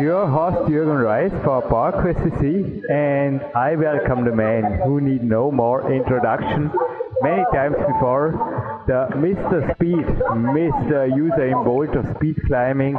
your host Jürgen Reis for PowerQuest CC, and I welcome the man who need no more introduction. Many times before, the Mr. Speed, Mr. Usain Bolt of speed climbing,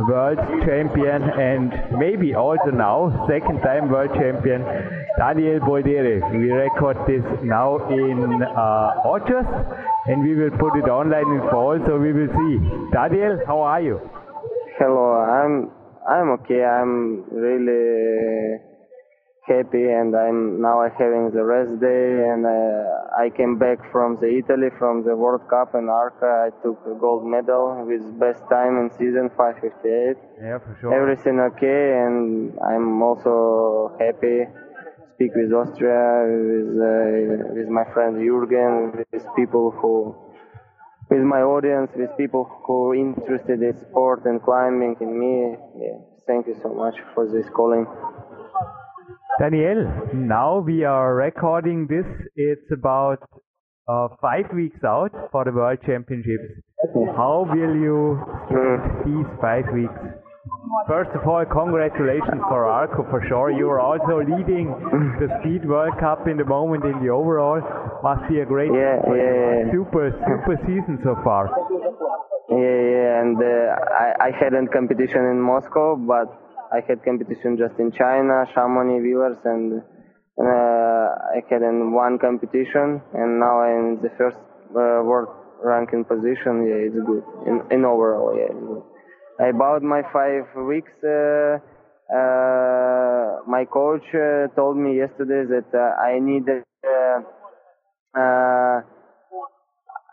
world champion, and maybe also now second time world champion, Daniel Boldyrev. We record this now in uh, August, and we will put it online in fall, so we will see. Daniel, how are you? Hello, I'm I'm okay. I'm really happy, and I'm now I'm having the rest day, and uh, I came back from the Italy from the World Cup in Arco. I took a gold medal with best time in season 5:58. Yeah, for sure. Everything okay, and I'm also happy. Speak with Austria, with uh, with my friend Jürgen, with people who with my audience, with people who are interested in sport and climbing in me. Yeah, thank you so much for this calling. Daniel, now we are recording this. It's about uh, five weeks out for the World Championships. How will you spend these five weeks? First of all, congratulations for Arco for sure. You are also leading the Speed World Cup in the moment in the overall. Must be a great, Yeah, yeah, super, super season so far. Yeah, yeah, and uh, I, I hadn't competition in Moscow, but I had competition just in China, Chamonix, Villars, and uh, I had in one competition, and now I'm in the first uh, world ranking position. Yeah, it's good. In, in overall, yeah, it's good. About my five weeks, uh, uh, my coach uh, told me yesterday that uh, I need uh, uh,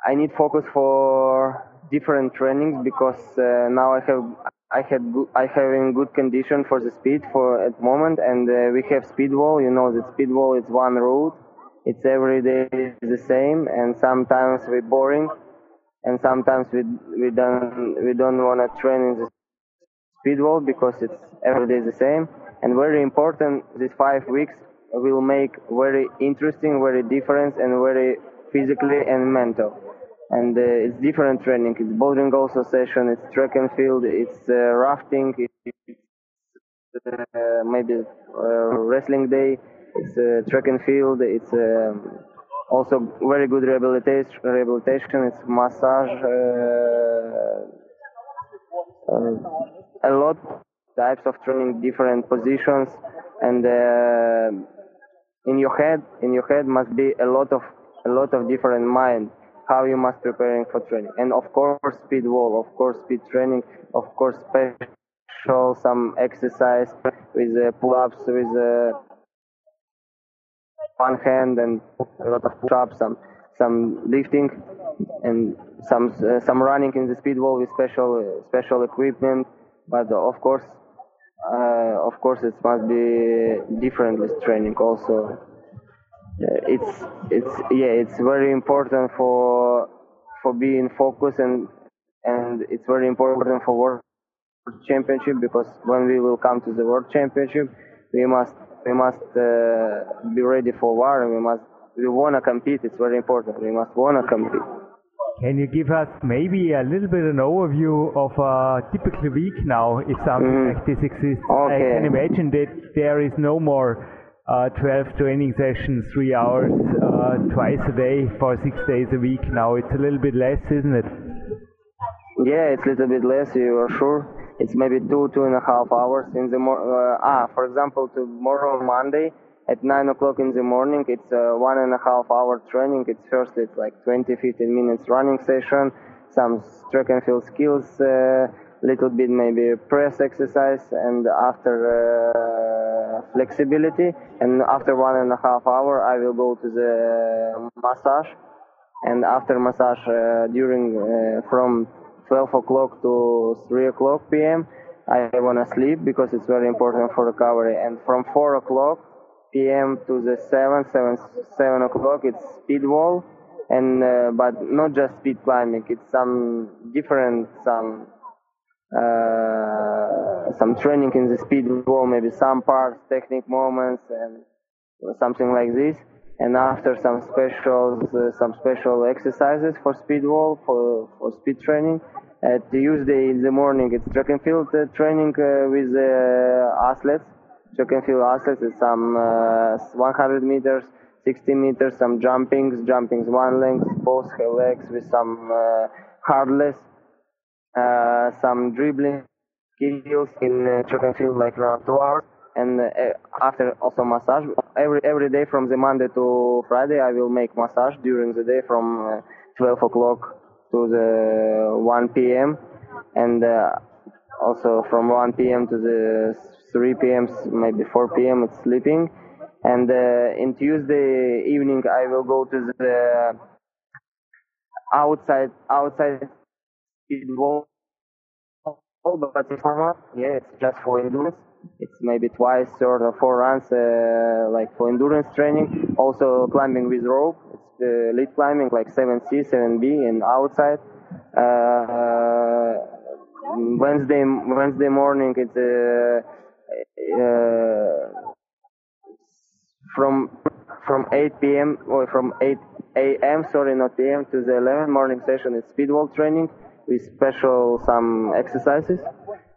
I need focus for different trainings because now I have I had I have in good condition for the speed for at moment and we have speed wall. You know that speed wall is one route. It's every day the same and sometimes we boring and sometimes we we don't we don't want to train in the speed wall because it's every day the same. And very important these five weeks will make very interesting very different and very physically and mental. And uh, it's different training. It's bouldering also session it's track and field it's uh, rafting it's uh, maybe uh, wrestling day it's uh, track and field it's um, also very good rehabilitation rehabilitation it's massage uh, uh, a lot types of training different positions and uh, in your head in your head must be a lot of a lot of different mind how you must preparing for training. And of course speed wall of course speed training of course special some exercise with uh, pull-ups with uh, one hand and a lot of push-ups some some lifting and some uh, some running in the speed wall with special uh, special equipment. But of course uh, of course it must be different with training also. Uh, it's it's yeah it's very important for for being focused and and it's very important for world championship because when we will come to the world championship we must we must uh, be ready for war and we must we want to compete it's very important we must want to compete Can you give us maybe a little bit an overview of a typical week now, if something Mhm. like this exists? I can imagine that there is no more uh, 12 training sessions, three hours, uh, twice a day for six days a week now. It's a little bit less, isn't it? Yeah, it's a little bit less. You are sure? It's maybe two, two and a half hours in the mor- uh, ah, for example, tomorrow Monday at nine o'clock in the morning, it's a one and a half hour training. It's first, it's like 20, 15 minutes running session, some track and field skills, uh, little bit maybe press exercise, and after uh, flexibility. And after one and a half hour, I will go to the massage. And after massage, uh, during uh, from 12 o'clock to 3 o'clock p.m. I want to sleep because it's very important for recovery. And from 4 o'clock p.m. to the 7, 7, 7 o'clock, it's speed wall. And, uh, but not just speed climbing, it's some different, some, uh, some training in the speed wall, maybe some parts, technique moments, and something like this. And after some special, uh, some special exercises for speed wall, for, for speed training, at Tuesday in the morning, it's track and field uh, training uh, with uh, athletes. Track and field athletes some 100 meters, 60 meters, some jumpings, jumpings one length, both legs with some hurdles, some dribbling skills in track and field like around two hours and uh, after also massage every every day from the monday to friday i will make massage during the day from uh, 12 o'clock to the 1 p.m. and uh, also from 1 p.m. to the 3 p.m. maybe 4 p.m. it's sleeping and uh, in Tuesday evening I will go to the outside outside wall but it's format yeah it's just for endurance it's maybe twice or four runs uh, like for endurance training also climbing with rope It's the lead climbing like 7C, 7B, and outside. Uh, Wednesday Wednesday morning it's uh, uh, from from 8 p.m. or from 8 a.m. sorry not p.m. to the 11 morning session is speedwall training with special some exercises.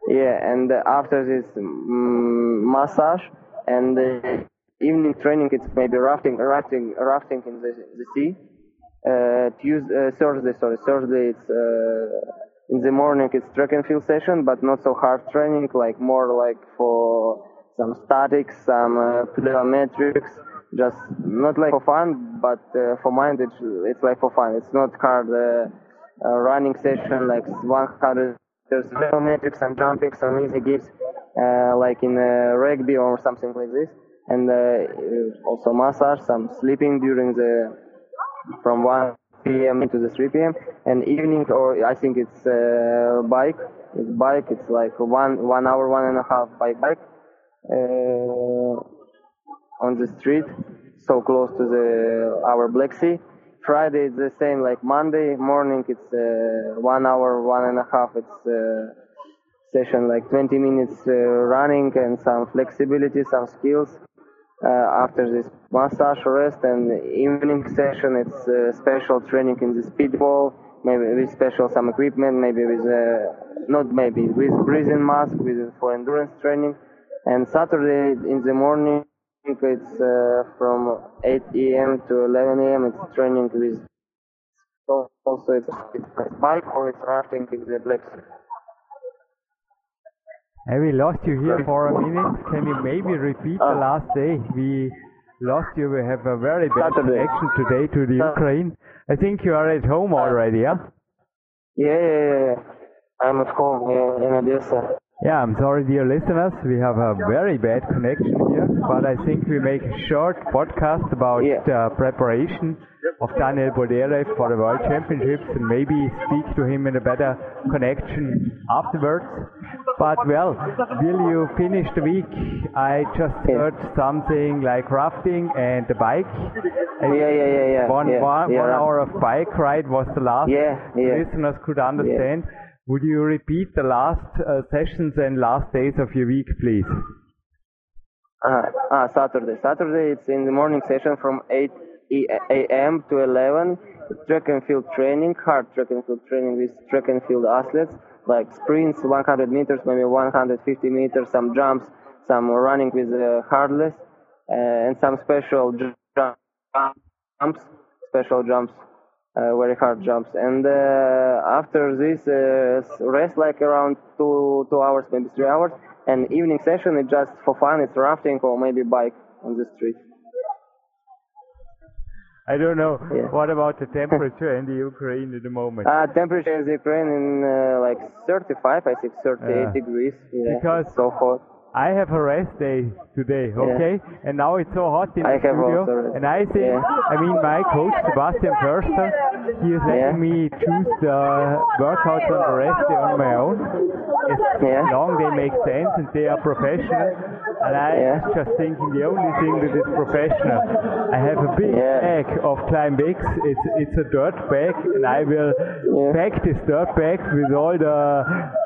Yeah, and after this um, massage and evening training it's maybe rafting, rafting, rafting in the, the sea. Uh, Tuesday, uh, Thursday, sorry, Thursday it's uh, in the morning it's track and field session, but not so hard training, like more like for some statics, some uh, plyometrics, just not like for fun, but uh, for mind it's it's like for fun. It's not hard uh, uh, running session like 100 there's and jumping, some easy gives uh, like in uh, rugby or something like this and uh, also massage, some sleeping during the from 1 p.m. to the 3 p.m. and evening or I think it's uh, bike. It's bike. It's like one one hour, one and a half by bike uh, on the street, so close to the our Black Sea. Friday it's the same like Monday morning. It's uh, one hour, one and a half. It's uh, session like 20 minutes uh, running and some flexibility, some skills. Uh, after this massage rest and evening session, it's uh, special training in the speed wall, maybe with special some equipment, maybe with uh, not maybe with breathing mask, with for endurance training. And Saturday in the morning, it's uh, from 8 a.m. to 11 a.m. It's training with also it's, it's bike or it's rafting in the Black. Hey, we lost you here for a minute. Can you maybe repeat the uh. last day? We lost you. We have a very bad Saturday. connection today to the Ukraine. I think you are at home already, yeah? Yeah, yeah, yeah. I'm at home yeah, in Odessa. Yeah, I'm sorry, dear listeners. We have a very bad connection but I think we make a short podcast about yeah. the preparation of Daniel Boldyrev for the World Championships and maybe speak to him in a better connection afterwards. But well, will you finish the week? I just heard something like rafting and the bike. Yeah, yeah, yeah, yeah. One, yeah, one, yeah, one hour of bike ride was the last. Yeah, yeah. Listeners could understand. Would you repeat the last uh, sessions and last days of your week, please? Uh, ah, Saturday. Saturday, it's in the morning session from 8 a.m. to 11. Track and field training, hard track and field training with track and field athletes, like sprints, 100 meters, maybe 150 meters, some jumps, some running with uh, hurdles, uh, and some special jumps, special jumps uh, very hard jumps. And uh, after this, uh, rest like around two two hours, maybe three hours. And evening session is just for fun. It's rafting or maybe bike on the street. I don't know. Yeah. What about the temperature in the Ukraine at the moment? Uh, temperature in the Ukraine in uh, like 35, I think 38 Yeah. degrees. Yeah, Because- it's so hot. I have a rest day today, okay? And now it's so hot in I the studio. And I think, Yeah. I mean, my coach, Sebastian Förster, he is letting Yeah. me choose the workouts on the rest day on my own. As Yeah. long they make sense and they are professional. And I Yeah. was just thinking the only thing that is professional. I have a big bag of Climb X. It's, it's a dirt bag and I will pack this dirt bag with all the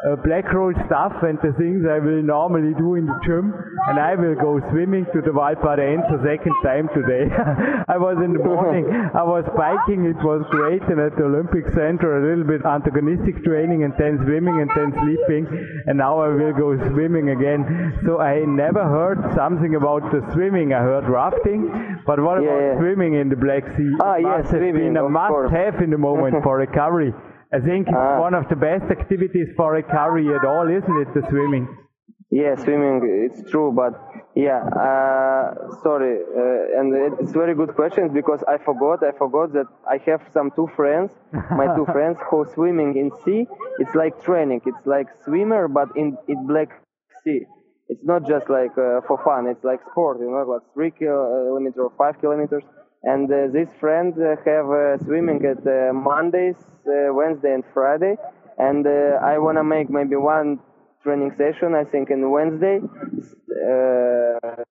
uh, black roll stuff and the things I will normally do in the gym and I will go swimming to the Valpara Enzo second time today. I was in the morning, I was biking, it was great and at the Olympic Center a little bit antagonistic training and then swimming and then sleeping and now I will go swimming again. So I never heard something about the swimming. I heard rafting, but what Yeah, about yeah. swimming in the Black Sea? Ah, It yes, swimming, been a must course. have in the moment for recovery. I think it's Ah. one of the best activities for recovery at all, isn't it? The swimming. Yeah, swimming, it's true, but yeah, uh, sorry, uh, and it's very good questions because I forgot, I forgot that I have some two friends, my two friends who swimming in sea. It's like training, it's like swimmer, but in in Black Sea. It's not just like uh, for fun. It's like sport, you know, like three kilometers or five kilometers. And uh, this friend uh, have uh, swimming at uh, Mondays, uh, Wednesday, and Friday. And uh, I wanna make maybe one training session. I think on Wednesday. Uh,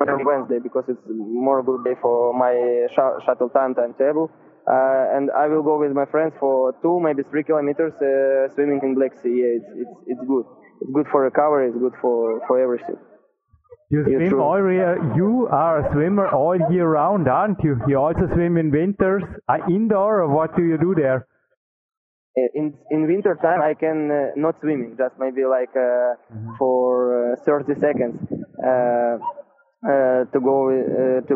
on Wednesday because it's more good day for my sh- shuttle time timetable. Uh, and I will go with my friends for two, maybe three kilometers uh, swimming in Black Sea. Yeah, it's, it's it's good. It's good for recovery. It's good for for everything. You swim true. all year. You are a swimmer all year round, aren't you? You also swim in winters, uh, indoor, or what do you do there? In in winter time I can uh, not swimming, just maybe like uh, for uh, 30 seconds uh, uh, to go uh, to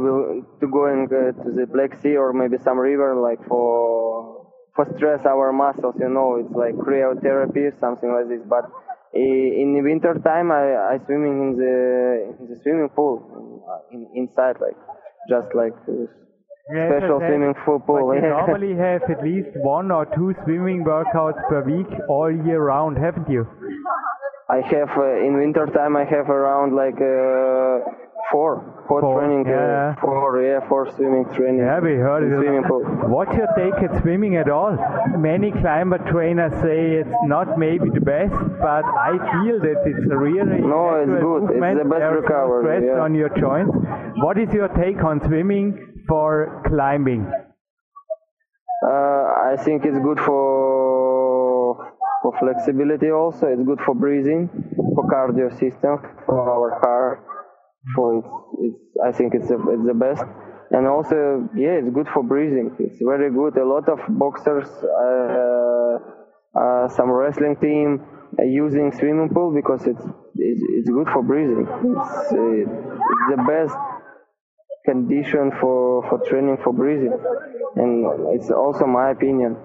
to going uh, to the Black Sea or maybe some river like for for stress our muscles. You know, it's like cryotherapy, something like this. But in the winter time I I swimming in the in the swimming pool in, inside like just like. Uh, Yes, Special swimming pool. But you normally have at least one or two swimming workouts per week all year round, haven't you? I have uh, in winter time I have around like uh, four, four, Four, training, yeah. uh, four, yeah, four swimming training. Yeah, we heard it. Swimming pool. What's your take at swimming at all? Many climber trainers say it's not maybe the best, but I feel that it's a really No, it's good. It's movement. the best There's recovery, stress yeah. on your joints. What is your take on swimming for climbing? Uh, I think it's good for for flexibility also. It's good for breathing, for cardio system, for our heart. For it's, it's I think it's the it's the best. And also, yeah, it's good for breathing. It's very good. A lot of boxers, uh, uh, some wrestling team are using swimming pool because it's it's, it's good for breathing. It's, uh, it's the best condition for, for training for breathing. And it's also my opinion.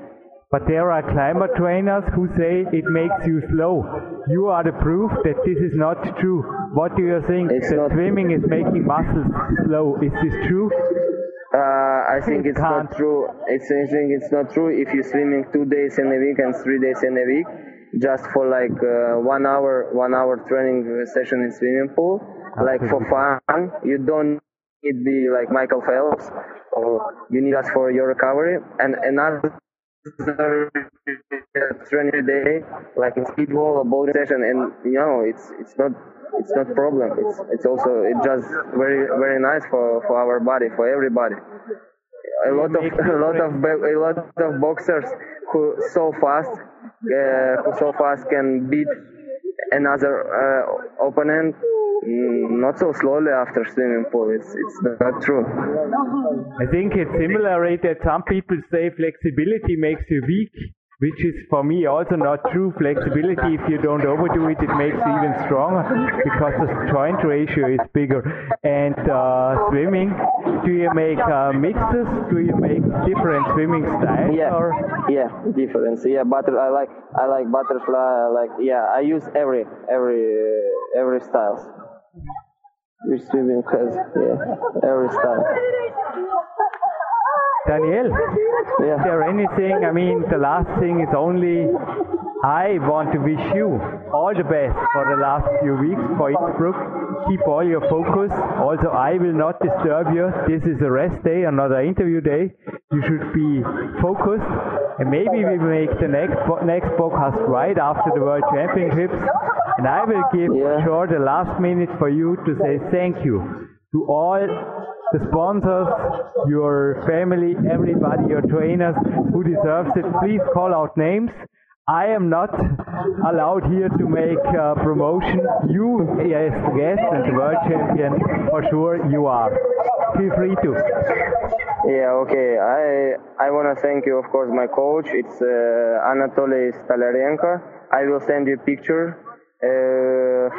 But there are climber trainers who say it makes you slow. You are the proof that this is not true. What do you think? It's that not- swimming is making muscles slow. Is this true? Uh, I think It it's can't. not true. It's, I think it's not true if you're swimming two days in a week and three days in a week, just for like uh, one hour, one hour training session in swimming pool, like for fun. You don't need be like Michael Phelps, or you need us for your recovery. And another training day, like in speed wall or bowling session, and you know it's it's not it's not problem. It's it's also it's just very very nice for for our body for everybody. A lot of a lot of a lot of boxers who so fast uh, who so fast can beat another uh, opponent not so slowly after swimming pool. It's it's not true. I think it's similar right, that some people say flexibility makes you weak. which is for me also not true flexibility. If you don't overdo it, it makes you even stronger because the joint ratio is bigger. And uh, swimming, do you make uh, mixes? Do you make different swimming styles? Yeah, or? yeah, difference. Yeah, butter. I like I like butterfly. I like yeah. I use every every uh, every styles. Swimming has yeah every style. Daniel, Yeah. is there anything? I mean, the last thing is only I want to wish you all the best for the last few weeks for Innsbruck. Keep all your focus. Also, I will not disturb you. This is a rest day, another interview day. You should be focused. And maybe we make the next next podcast right after the World Championships. And I will give Yeah. sure the last minute for you to say thank you to all the sponsors, your family, everybody, your trainers who deserves it. Please call out names. I am not allowed here to make uh, promotion. You, as the guest and the world champion, for sure you are. Feel free to. Yeah, okay. I I want to thank you, of course, my coach. It's uh, Anatoly Stalarenko. I will send you a picture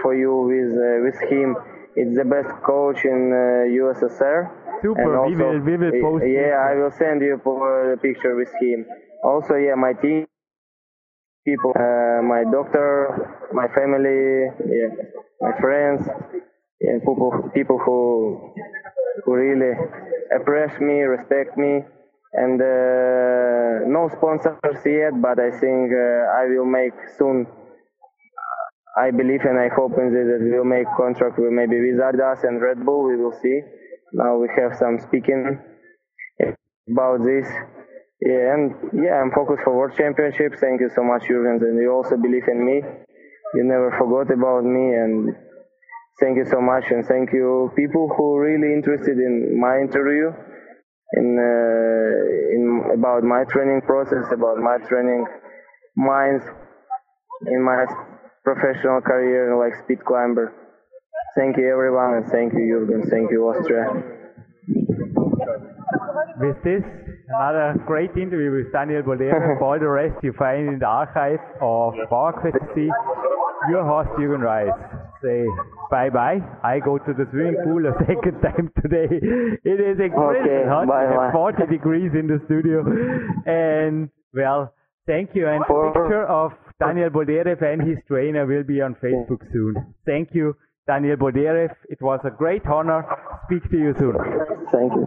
for you with uh, with him. It's the best coach in uh, USSR. Super, And we will- we will post Yeah, this. I will send you a picture with him. Also, yeah, my team people, uh, my doctor, my family, yeah, my friends, yeah, people, people who who really appreciate me, respect me, and uh, no sponsors yet, but I think uh, I will make soon. I believe and I hope in this that we will make contract with maybe with Adidas and Red Bull. We will see. Now we have some speaking about this. Yeah, and yeah, I'm focused for World Championships. Thank you so much, Jurgens, and you also believe in me. You never forgot about me, and thank you so much, and thank you people who really interested in my interview, in uh, in about my training process, about my training minds, in my professional career like speed climber. Thank you everyone, and thank you Jurgen, thank you Austria. With this, another great interview with Daniel Boldyrev. For all the rest, you find in the archive of PowerQuest C. Your host, Jürgen Reis. Say bye bye. I go to the swimming pool a second time today. It is incredible Okay, hot. Bye-bye. 40 degrees in the studio. And, well, thank you. And For- picture of Daniel Boldyrev and his trainer will be on Facebook soon. Thank you, Daniel Boldyrev. It was a great honor. Speak to you soon. Thank you.